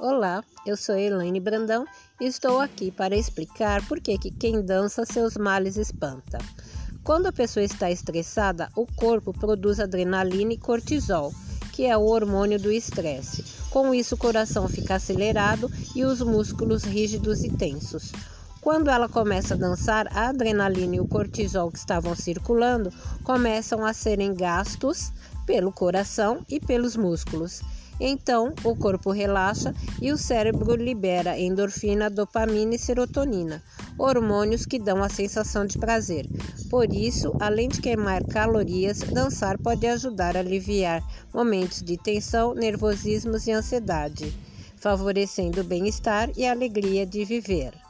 Olá, eu sou Elaine Brandão e estou aqui para explicar por que, que quem dança seus males espanta. Quando a pessoa está estressada, o corpo produz adrenalina e cortisol, que é o hormônio do estresse. Com isso, o coração fica acelerado e os músculos rígidos e tensos. Quando ela começa a dançar, a adrenalina e o cortisol que estavam circulando começam a serem gastos pelo coração e pelos músculos. Então, o corpo relaxa e o cérebro libera endorfina, dopamina e serotonina, hormônios que dão a sensação de prazer. Por isso, além de queimar calorias, dançar pode ajudar a aliviar momentos de tensão, nervosismos e ansiedade, favorecendo o bem-estar e a alegria de viver.